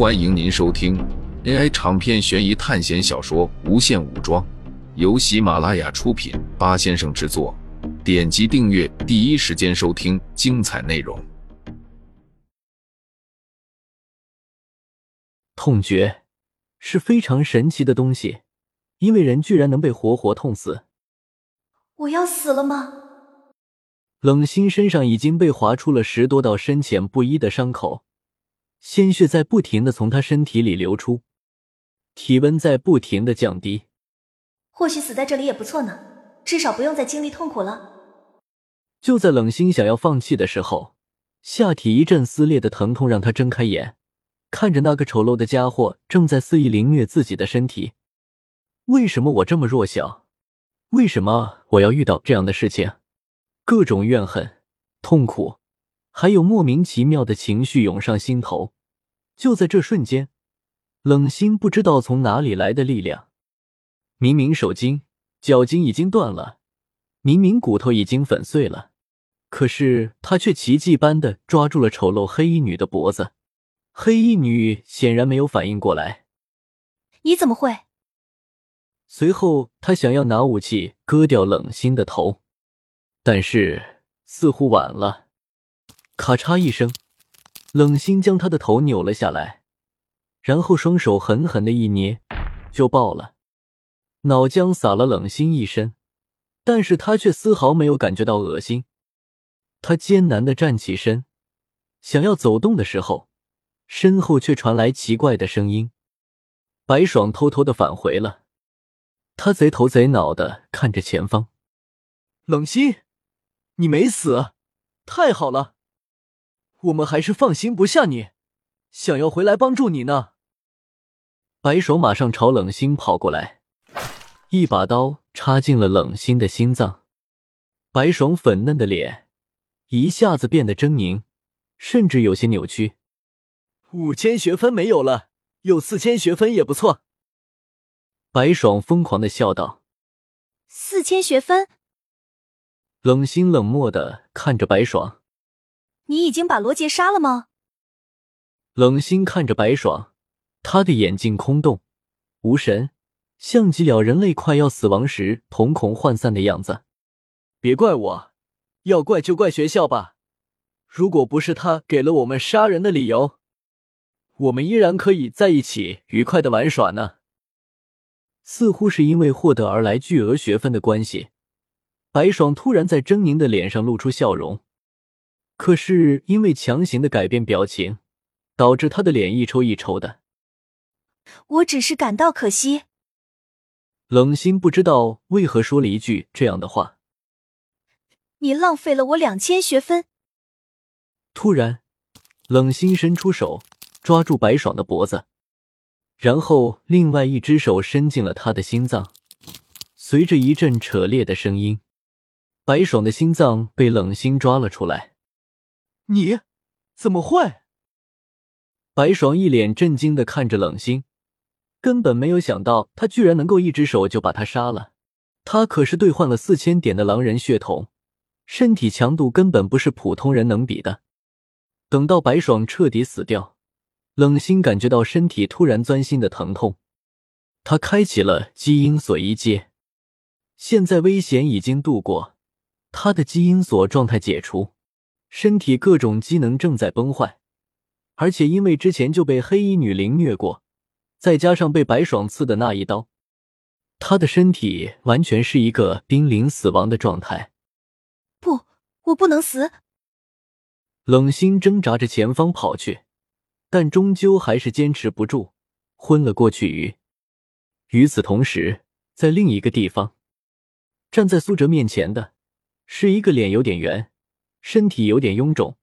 欢迎您收听 AI 长篇悬疑探险小说《无限武装》，由喜马拉雅出品，八先生制作。点击订阅，第一时间收听精彩内容。痛觉是非常神奇的东西，因为人居然能被活活痛死。我要死了吗？冷心身上已经被划出了十多道深浅不一的伤口。鲜血在不停的从他身体里流出，体温在不停的降低。或许死在这里也不错呢，至少不用再经历痛苦了。就在冷心想要放弃的时候，下体一阵撕裂的疼痛让他睁开眼，看着那个丑陋的家伙正在肆意凌虐自己的身体。为什么我这么弱小？为什么我要遇到这样的事情？各种怨恨、痛苦。还有莫名其妙的情绪涌上心头，就在这瞬间，冷心不知道从哪里来的力量，明明手筋、脚筋已经断了，明明骨头已经粉碎了，可是他却奇迹般的抓住了丑陋黑衣女的脖子。黑衣女显然没有反应过来，你怎么会？随后他想要拿武器割掉冷心的头，但是似乎晚了。咔嚓一声，冷心将他的头扭了下来，然后双手狠狠的一捏，就爆了，脑浆洒了冷心一身，但是他却丝毫没有感觉到恶心。他艰难的站起身，想要走动的时候，身后却传来奇怪的声音。白爽偷偷的返回了，他贼头贼脑的看着前方，冷心，你没死，太好了。我们还是放心不下你，想要回来帮助你呢。白爽马上朝冷心跑过来，一把刀插进了冷心的心脏。白爽粉嫩的脸一下子变得狰狞，甚至有些扭曲。五千学分没有了，有四千学分也不错。白爽疯狂的笑道：“四千学分。”冷心冷漠的看着白爽。你已经把罗杰杀了吗？冷心看着白爽，他的眼睛空洞、无神，像极了人类快要死亡时瞳孔涣散的样子。别怪我，要怪就怪学校吧。如果不是他给了我们杀人的理由，我们依然可以在一起愉快的玩耍呢。似乎是因为获得而来巨额学分的关系，白爽突然在狰狞的脸上露出笑容。可是因为强行的改变表情，导致他的脸一抽一抽的。我只是感到可惜。冷心不知道为何说了一句这样的话。你浪费了我两千学分。突然，冷心伸出手抓住白爽的脖子，然后另外一只手伸进了他的心脏。随着一阵扯裂的声音，白爽的心脏被冷心抓了出来。你怎么会？白爽一脸震惊的看着冷心，根本没有想到他居然能够一只手就把他杀了。他可是兑换了四千点的狼人血统，身体强度根本不是普通人能比的。等到白爽彻底死掉，冷心感觉到身体突然钻心的疼痛，他开启了基因锁一阶。现在危险已经度过，他的基因锁状态解除。身体各种机能正在崩坏，而且因为之前就被黑衣女凌虐过，再加上被白爽刺的那一刀，他的身体完全是一个濒临死亡的状态。不，我不能死！冷心挣扎着前方跑去，但终究还是坚持不住，昏了过去。与此同时，在另一个地方，站在苏哲面前的是一个脸有点圆。身体有点臃肿，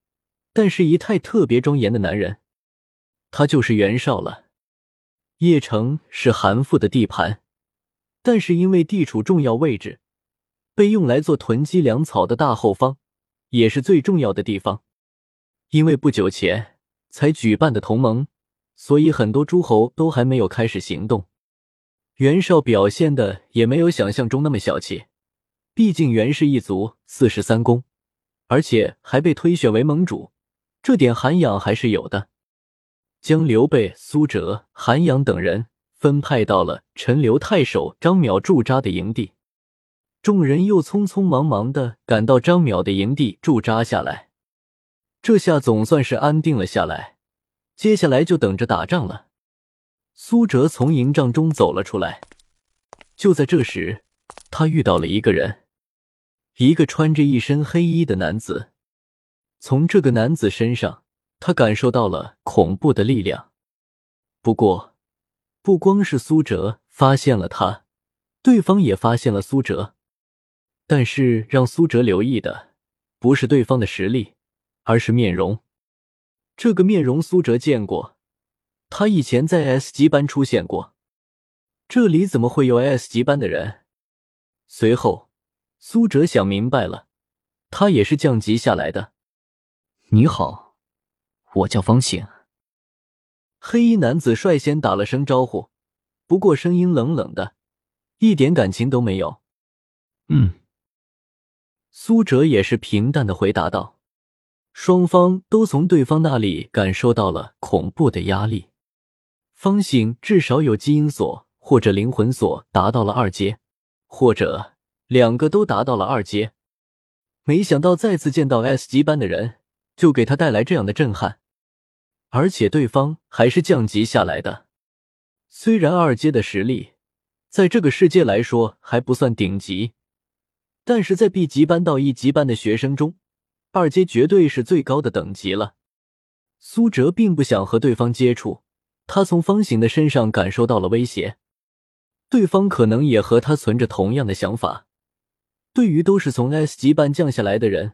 但是仪态特别庄严的男人，他就是袁绍了。邺城是韩馥的地盘，但是因为地处重要位置，被用来做囤积粮草的大后方，也是最重要的地方。因为不久前才举办的同盟，所以很多诸侯都还没有开始行动。袁绍表现的也没有想象中那么小气，毕竟袁氏一族四十三公。而且还被推选为盟主，这点涵养还是有的。将刘备、苏哲、韩阳等人分派到了陈留太守张邈驻扎的营地。众人又匆匆忙忙的赶到张邈的营地驻扎下来。这下总算是安定了下来，接下来就等着打仗了。苏哲从营帐中走了出来，就在这时，他遇到了一个人，一个穿着一身黑衣的男子。从这个男子身上，他感受到了恐怖的力量。不过，不光是苏哲发现了他，对方也发现了苏哲。但是让苏哲留意的，不是对方的实力，而是面容。这个面容苏哲见过，他以前在 S 级班出现过。这里怎么会有 S 级班的人？随后，苏哲想明白了，他也是降级下来的。你好，我叫方醒。黑衣男子率先打了声招呼，不过声音冷冷的，一点感情都没有。嗯。苏哲也是平淡的回答道：“双方都从对方那里感受到了恐怖的压力。方醒至少有基因锁或者灵魂锁达到了二阶，或者两个都达到了二阶。没想到再次见到 S 级班的人，就给他带来这样的震撼，而且对方还是降级下来的。虽然二阶的实力在这个世界来说还不算顶级。”但是在 B 级班到一级班的学生中，二阶绝对是最高的等级了。苏哲并不想和对方接触，他从方醒的身上感受到了威胁，对方可能也和他存着同样的想法。对于都是从 S 级班降下来的人，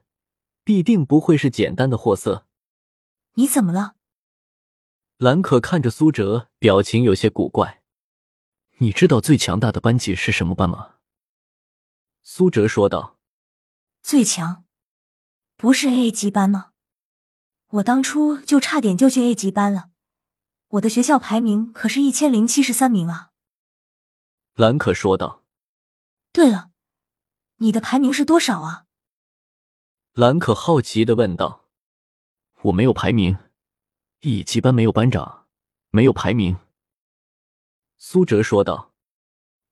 必定不会是简单的货色。你怎么了？兰可看着苏哲，表情有些古怪。你知道最强大的班级是什么班吗？苏哲说道：“最强，不是 A 级班吗？我当初就差点就去 A 级班了，我的学校排名可是一千零七十三名啊。”兰可说道：“对了，你的排名是多少啊？”兰可好奇的问道：“我没有排名，一级班没有班长，没有排名。”苏哲说道：“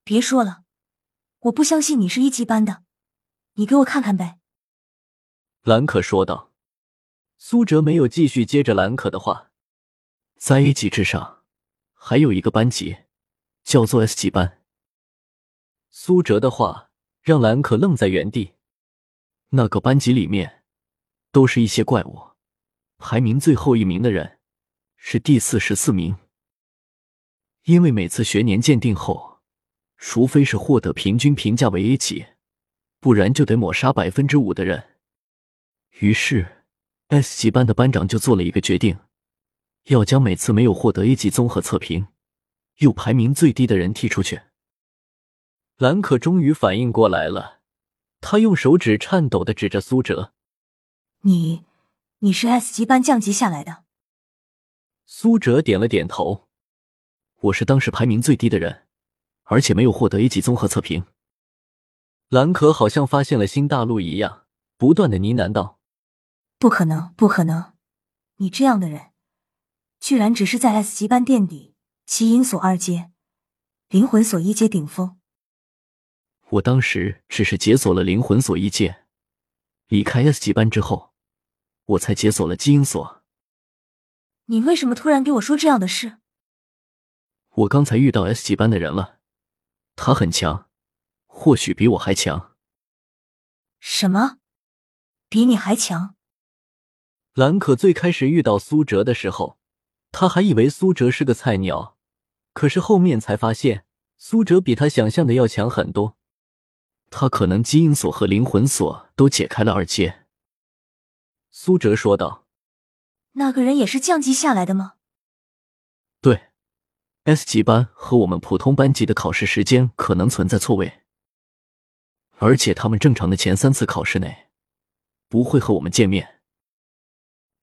别说了。”我不相信你是一级班的，你给我看看呗。”兰可说道。苏哲没有继续接着兰可的话，在 A 级之上还有一个班级，叫做 S 级班。苏哲的话让兰可愣在原地。那个班级里面都是一些怪物，排名最后一名的人是第四十四名，因为每次学年鉴定后。除非是获得平均评价为 A 级，不然就得抹杀百分之五的人。于是，S 级班的班长就做了一个决定，要将每次没有获得 A 级综合测评又排名最低的人踢出去。兰可终于反应过来了，他用手指颤抖的指着苏哲：“你，你是 S 级班降级下来的？”苏哲点了点头：“我是当时排名最低的人。”而且没有获得 A 级综合测评，兰可好像发现了新大陆一样，不断的呢喃道：“不可能，不可能！你这样的人，居然只是在 S 级班垫底，基因锁二阶，灵魂锁一阶顶峰。我当时只是解锁了灵魂锁一阶，离开 S 级班之后，我才解锁了基因锁。你为什么突然给我说这样的事？我刚才遇到 S 级班的人了。”他很强，或许比我还强。什么？比你还强？兰可最开始遇到苏哲的时候，他还以为苏哲是个菜鸟，可是后面才发现苏哲比他想象的要强很多。他可能基因锁和灵魂锁都解开了二阶。苏哲说道：“那个人也是降级下来的吗？”对。S 级班和我们普通班级的考试时间可能存在错位，而且他们正常的前三次考试内不会和我们见面。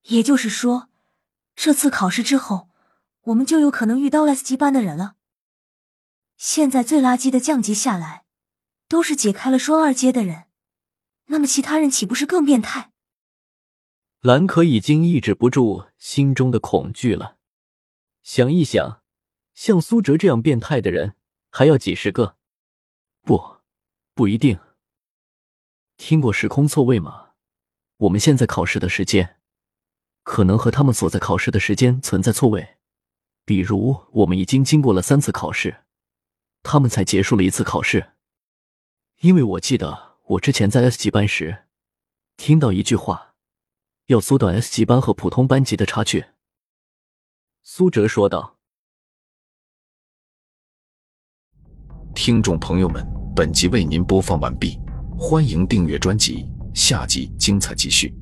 也就是说，这次考试之后，我们就有可能遇到 S 级班的人了。现在最垃圾的降级下来，都是解开了双二阶的人，那么其他人岂不是更变态？兰可已经抑制不住心中的恐惧了。想一想，像苏哲这样变态的人还要几十个？不，不一定。听过时空错位吗？我们现在考试的时间，可能和他们所在考试的时间存在错位。比如，我们已经经过了三次考试，他们才结束了一次考试。因为我记得我之前在 S 级班时，听到一句话，要缩短 S 级班和普通班级的差距。苏哲说道：“听众朋友们，本集为您播放完毕，欢迎订阅专辑，下集精彩继续。”